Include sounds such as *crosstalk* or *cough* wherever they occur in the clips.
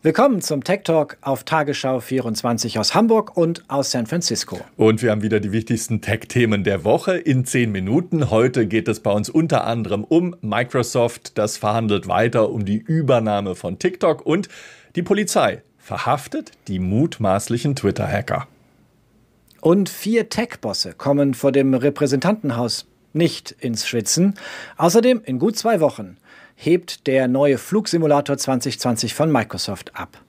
Willkommen zum Tech Talk auf Tagesschau 24 aus Hamburg und aus San Francisco. Und wir haben wieder die wichtigsten Tech-Themen der Woche in zehn Minuten. Heute geht es bei uns unter anderem um Microsoft, das verhandelt weiter um die Übernahme von TikTok und die Polizei verhaftet die mutmaßlichen Twitter-Hacker. Und vier Tech-Bosse kommen vor dem Repräsentantenhaus nicht ins Schwitzen. Außerdem in gut zwei Wochen hebt der neue Flugsimulator 2020 von Microsoft ab.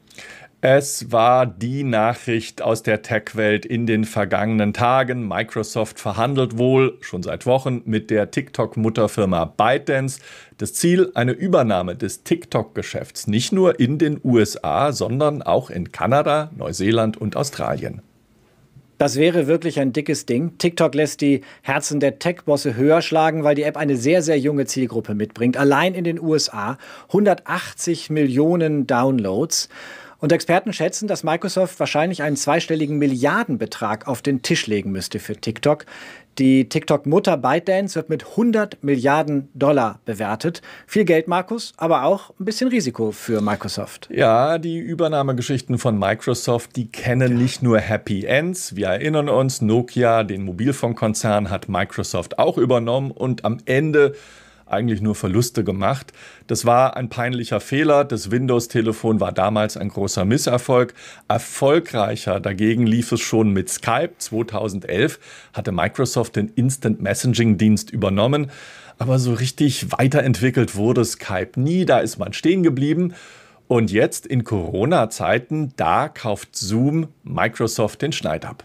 Es war die Nachricht aus der Tech-Welt in den vergangenen Tagen. Microsoft verhandelt wohl schon seit Wochen mit der TikTok-Mutterfirma ByteDance. Das Ziel eine Übernahme des TikTok-Geschäfts nicht nur in den USA, sondern auch in Kanada, Neuseeland und Australien. Das wäre wirklich ein dickes Ding. TikTok lässt die Herzen der Tech-Bosse höher schlagen, weil die App eine sehr, sehr junge Zielgruppe mitbringt. Allein in den USA 180 Millionen Downloads. Und Experten schätzen, dass Microsoft wahrscheinlich einen zweistelligen Milliardenbetrag auf den Tisch legen müsste für TikTok. Die TikTok-Mutter ByteDance wird mit 100 Milliarden Dollar bewertet. Viel Geld, Markus, aber auch ein bisschen Risiko für Microsoft. Ja, die Übernahmegeschichten von Microsoft, die kennen nicht nur Happy Ends. Wir erinnern uns, Nokia, den Mobilfunkkonzern, hat Microsoft auch übernommen und am Ende eigentlich nur Verluste gemacht. Das war ein peinlicher Fehler. Das Windows-Telefon war damals ein großer Misserfolg. Erfolgreicher dagegen lief es schon mit Skype. 2011 hatte Microsoft den Instant Messaging-Dienst übernommen. Aber so richtig weiterentwickelt wurde Skype nie. Da ist man stehen geblieben. Und jetzt in Corona-Zeiten, da kauft Zoom Microsoft den Schneid ab.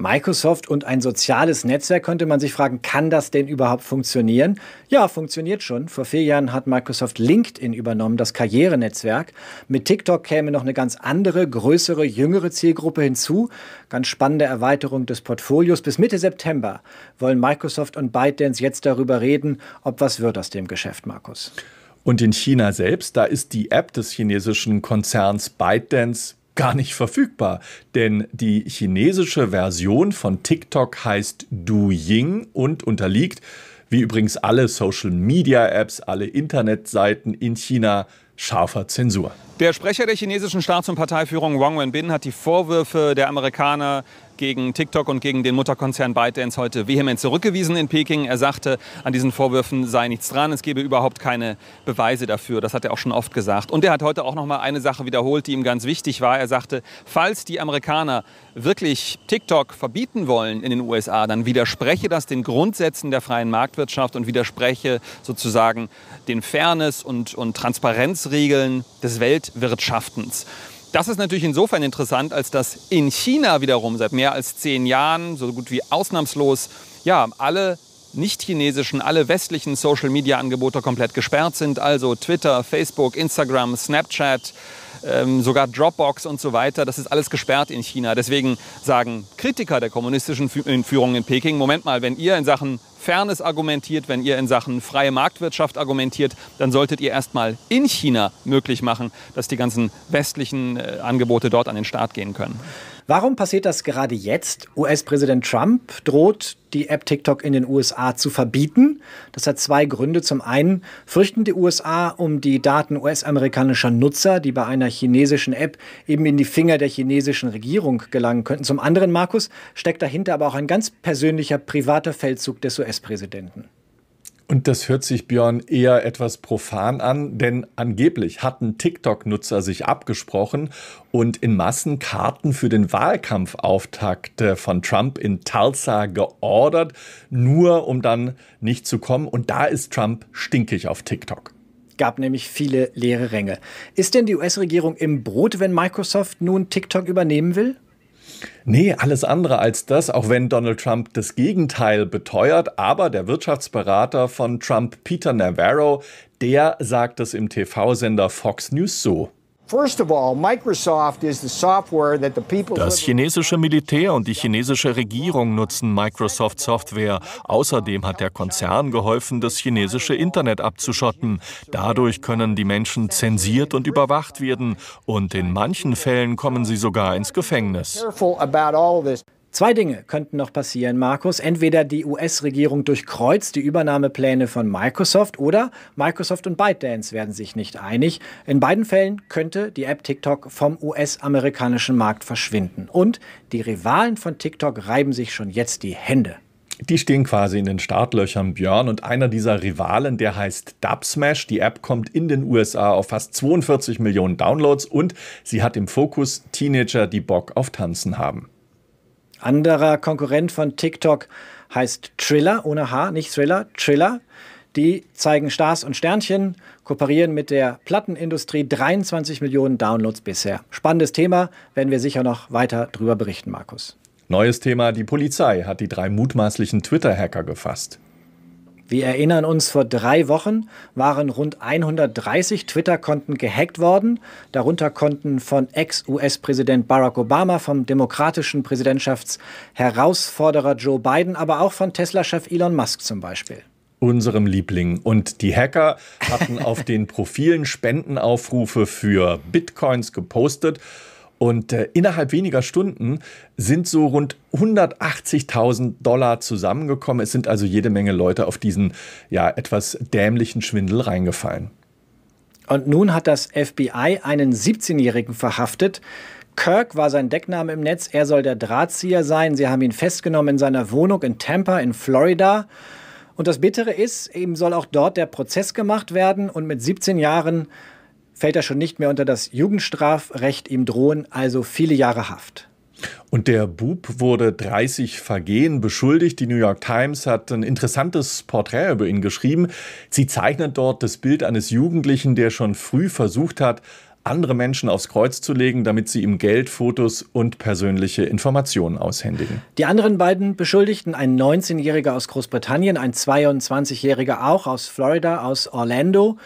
Microsoft und ein soziales Netzwerk könnte man sich fragen, kann das denn überhaupt funktionieren? Ja, funktioniert schon. Vor vier Jahren hat Microsoft LinkedIn übernommen, das Karrierenetzwerk. Mit TikTok käme noch eine ganz andere, größere, jüngere Zielgruppe hinzu. Ganz spannende Erweiterung des Portfolios. Bis Mitte September wollen Microsoft und ByteDance jetzt darüber reden, ob was wird aus dem Geschäft, Markus. Und in China selbst, da ist die App des chinesischen Konzerns ByteDance gar nicht verfügbar, denn die chinesische Version von TikTok heißt Douyin und unterliegt, wie übrigens alle Social-Media-Apps, alle Internetseiten in China, scharfer Zensur. Der Sprecher der chinesischen Staats- und Parteiführung Wang Wenbin hat die Vorwürfe der Amerikaner gegen TikTok und gegen den Mutterkonzern ByteDance heute vehement zurückgewiesen in Peking. Er sagte, an diesen Vorwürfen sei nichts dran, es gebe überhaupt keine Beweise dafür. Das hat er auch schon oft gesagt. Und er hat heute auch noch mal eine Sache wiederholt, die ihm ganz wichtig war. Er sagte, falls die Amerikaner wirklich TikTok verbieten wollen in den USA, dann widerspreche das den Grundsätzen der freien Marktwirtschaft und widerspreche sozusagen den Fairness- und, und Transparenzregeln des Welt Weltwirtschaftens. Das ist natürlich insofern interessant, als dass in China wiederum seit mehr als zehn Jahren so gut wie ausnahmslos ja, alle nicht-chinesischen, alle westlichen Social-Media-Angebote komplett gesperrt sind. Also Twitter, Facebook, Instagram, Snapchat, ähm, sogar Dropbox und so weiter. Das ist alles gesperrt in China. Deswegen sagen Kritiker der kommunistischen Führung in Peking, Moment mal, wenn ihr in Sachen Fairness argumentiert, wenn ihr in Sachen freie Marktwirtschaft argumentiert, dann solltet ihr erstmal in China möglich machen, dass die ganzen westlichen äh, Angebote dort an den Start gehen können. Warum passiert das gerade jetzt? US-Präsident Trump droht, die App TikTok in den USA zu verbieten. Das hat zwei Gründe. Zum einen fürchten die USA um die Daten US-amerikanischer Nutzer, die bei einer chinesischen App eben in die Finger der chinesischen Regierung gelangen könnten. Zum anderen, Markus, steckt dahinter aber auch ein ganz persönlicher privater Feldzug des US-Präsidenten. Und das hört sich Björn eher etwas profan an, denn angeblich hatten TikTok-Nutzer sich abgesprochen und in Massen Karten für den Wahlkampfauftakt von Trump in Tulsa geordert, nur um dann nicht zu kommen. Und da ist Trump stinkig auf TikTok gab nämlich viele leere Ränge. Ist denn die US-Regierung im Brot, wenn Microsoft nun TikTok übernehmen will? Nee, alles andere als das, auch wenn Donald Trump das Gegenteil beteuert. Aber der Wirtschaftsberater von Trump, Peter Navarro, der sagt es im TV-Sender Fox News so. Das chinesische Militär und die chinesische Regierung nutzen Microsoft Software. Außerdem hat der Konzern geholfen, das chinesische Internet abzuschotten. Dadurch können die Menschen zensiert und überwacht werden und in manchen Fällen kommen sie sogar ins Gefängnis. Zwei Dinge könnten noch passieren, Markus. Entweder die US-Regierung durchkreuzt die Übernahmepläne von Microsoft oder Microsoft und ByteDance werden sich nicht einig. In beiden Fällen könnte die App TikTok vom US-amerikanischen Markt verschwinden. Und die Rivalen von TikTok reiben sich schon jetzt die Hände. Die stehen quasi in den Startlöchern, Björn. Und einer dieser Rivalen, der heißt Dubsmash. Die App kommt in den USA auf fast 42 Millionen Downloads und sie hat im Fokus Teenager, die Bock auf Tanzen haben. Anderer Konkurrent von TikTok heißt Triller, ohne H, nicht Thriller, Triller. Die zeigen Stars und Sternchen, kooperieren mit der Plattenindustrie, 23 Millionen Downloads bisher. Spannendes Thema, werden wir sicher noch weiter drüber berichten, Markus. Neues Thema, die Polizei hat die drei mutmaßlichen Twitter-Hacker gefasst. Wir erinnern uns, vor drei Wochen waren rund 130 Twitter-Konten gehackt worden. Darunter Konten von Ex-US-Präsident Barack Obama, vom demokratischen Präsidentschaftsherausforderer Joe Biden, aber auch von Tesla-Chef Elon Musk zum Beispiel unserem Liebling. Und die Hacker hatten auf den Profilen Spendenaufrufe für Bitcoins gepostet und äh, innerhalb weniger Stunden sind so rund 180.000 Dollar zusammengekommen. Es sind also jede Menge Leute auf diesen ja etwas dämlichen Schwindel reingefallen. Und nun hat das FBI einen 17-Jährigen verhaftet. Kirk war sein Deckname im Netz. Er soll der Drahtzieher sein. Sie haben ihn festgenommen in seiner Wohnung in Tampa in Florida. Und das Bittere ist, ihm soll auch dort der Prozess gemacht werden. Und mit 17 Jahren fällt er schon nicht mehr unter das Jugendstrafrecht. Ihm drohen also viele Jahre Haft. Und der Bub wurde 30 Vergehen beschuldigt. Die New York Times hat ein interessantes Porträt über ihn geschrieben. Sie zeichnet dort das Bild eines Jugendlichen, der schon früh versucht hat, andere Menschen aufs Kreuz zu legen, damit sie ihm Geld, Fotos und persönliche Informationen aushändigen. Die anderen beiden Beschuldigten, ein 19-Jähriger aus Großbritannien, ein 22-Jähriger auch aus Florida, aus Orlando.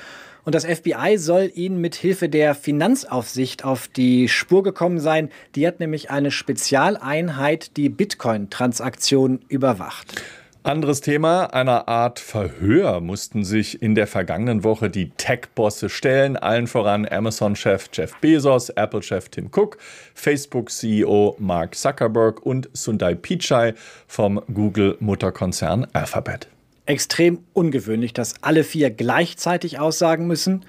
Und das FBI soll ihnen mit Hilfe der Finanzaufsicht auf die Spur gekommen sein. Die hat nämlich eine Spezialeinheit, die Bitcoin-Transaktionen überwacht. Anderes Thema, einer Art Verhör mussten sich in der vergangenen Woche die Tech-Bosse stellen, allen voran Amazon-Chef Jeff Bezos, Apple-Chef Tim Cook, Facebook-CEO Mark Zuckerberg und Sundar Pichai vom Google-Mutterkonzern Alphabet extrem ungewöhnlich, dass alle vier gleichzeitig aussagen müssen.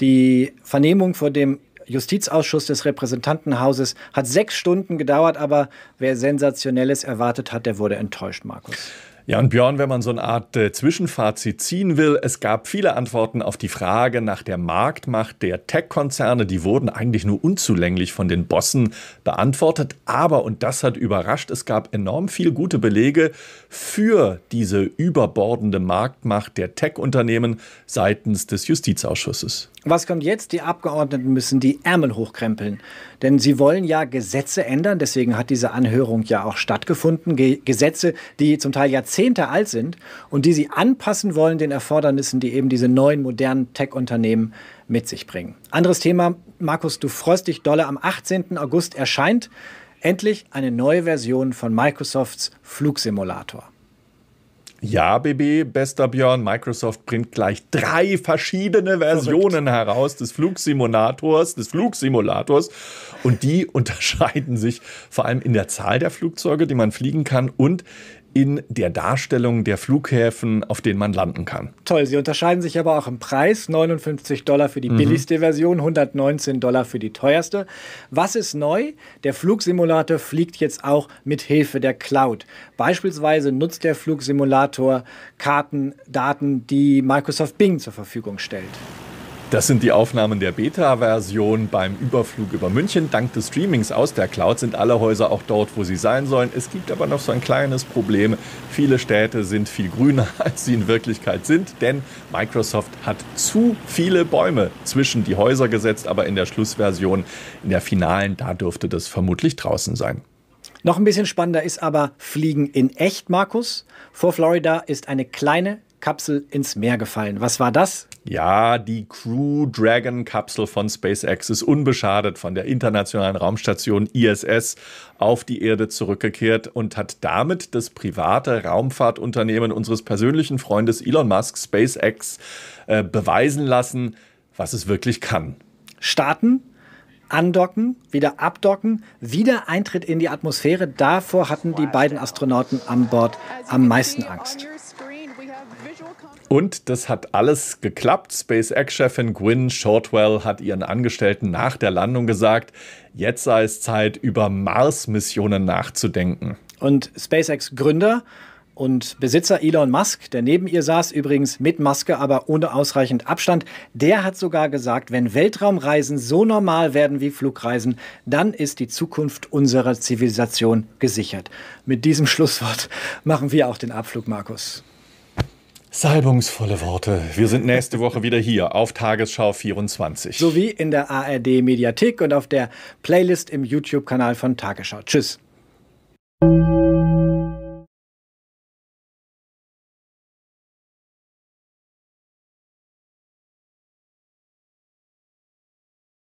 Die Vernehmung vor dem Justizausschuss des Repräsentantenhauses hat sechs Stunden gedauert, aber wer Sensationelles erwartet hat, der wurde enttäuscht, Markus. Ja, und Björn, wenn man so eine Art äh, Zwischenfazit ziehen will, es gab viele Antworten auf die Frage nach der Marktmacht der Tech-Konzerne. Die wurden eigentlich nur unzulänglich von den Bossen beantwortet. Aber, und das hat überrascht, es gab enorm viel gute Belege für diese überbordende Marktmacht der Tech-Unternehmen seitens des Justizausschusses. Was kommt jetzt? Die Abgeordneten müssen die Ärmel hochkrempeln. Denn sie wollen ja Gesetze ändern. Deswegen hat diese Anhörung ja auch stattgefunden. Ge Gesetze, die zum Teil Jahrzehnte alt sind und die sie anpassen wollen den Erfordernissen, die eben diese neuen modernen Tech-Unternehmen mit sich bringen. Anderes Thema. Markus, du freust dich dolle. Am 18. August erscheint endlich eine neue Version von Microsofts Flugsimulator. Ja, BB, bester Björn, Microsoft bringt gleich drei verschiedene Versionen Verrückt. heraus des Flugsimulators, des Flugsimulators. Und die *laughs* unterscheiden sich vor allem in der Zahl der Flugzeuge, die man fliegen kann und in der Darstellung der Flughäfen, auf denen man landen kann. Toll, sie unterscheiden sich aber auch im Preis. 59 Dollar für die mhm. billigste Version, 119 Dollar für die teuerste. Was ist neu? Der Flugsimulator fliegt jetzt auch mit Hilfe der Cloud. Beispielsweise nutzt der Flugsimulator Karten, Daten, die Microsoft Bing zur Verfügung stellt. Das sind die Aufnahmen der Beta-Version beim Überflug über München. Dank des Streamings aus der Cloud sind alle Häuser auch dort, wo sie sein sollen. Es gibt aber noch so ein kleines Problem. Viele Städte sind viel grüner, *laughs* als sie in Wirklichkeit sind, denn Microsoft hat zu viele Bäume zwischen die Häuser gesetzt, aber in der Schlussversion, in der finalen, da dürfte das vermutlich draußen sein. Noch ein bisschen spannender ist aber Fliegen in echt, Markus. Vor Florida ist eine kleine Kapsel ins Meer gefallen. Was war das? Ja, die Crew Dragon Kapsel von SpaceX ist unbeschadet von der internationalen Raumstation ISS auf die Erde zurückgekehrt und hat damit das private Raumfahrtunternehmen unseres persönlichen Freundes Elon Musk, SpaceX, äh, beweisen lassen, was es wirklich kann. Starten andocken, wieder abdocken, wieder Eintritt in die Atmosphäre. Davor hatten die beiden Astronauten an Bord am meisten Angst. Und das hat alles geklappt. SpaceX-Chefin Gwynne Shortwell hat ihren Angestellten nach der Landung gesagt, jetzt sei es Zeit, über Mars-Missionen nachzudenken. Und SpaceX-Gründer und Besitzer Elon Musk, der neben ihr saß, übrigens mit Maske, aber ohne ausreichend Abstand, der hat sogar gesagt, wenn Weltraumreisen so normal werden wie Flugreisen, dann ist die Zukunft unserer Zivilisation gesichert. Mit diesem Schlusswort *laughs* machen wir auch den Abflug, Markus. Salbungsvolle Worte. Wir sind nächste Woche wieder hier auf Tagesschau 24. Sowie in der ARD Mediathek und auf der Playlist im YouTube-Kanal von Tagesschau. Tschüss.